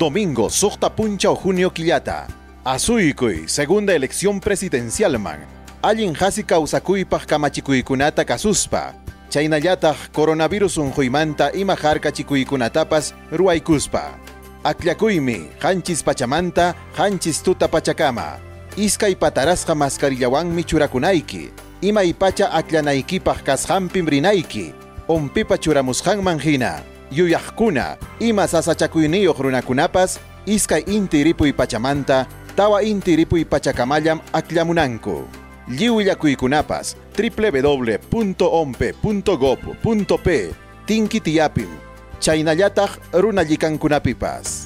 Domingo, Sota Puncha o Junio Quillata. Azuykuy, segunda elección presidencial man. Allin hasi kawsakuypaq kamachikuykunata kasuspa. Chaynallataq coronavirus unquymanta ima harkachikuykunatapas ruaykuspa. Aklakuymi, hanchis pachamanta, hanchis tuta pachakama. Iskay patarasqa mascarillawanmi churakunayki. Ima ipacha aklanaykipaq kasqanpim rinayki. Ompipa churamusqanman hina. Yuyaqkuna, ima sasachakuyniyuq runakunapas, iskay inti ripuy pachamanta, tawa inti ripuy pachakamallam aklamunanku. Lliwillakuykunapas www.ompe.gov.p Tinki tiyapim, chaynallataq runallikankunapipas.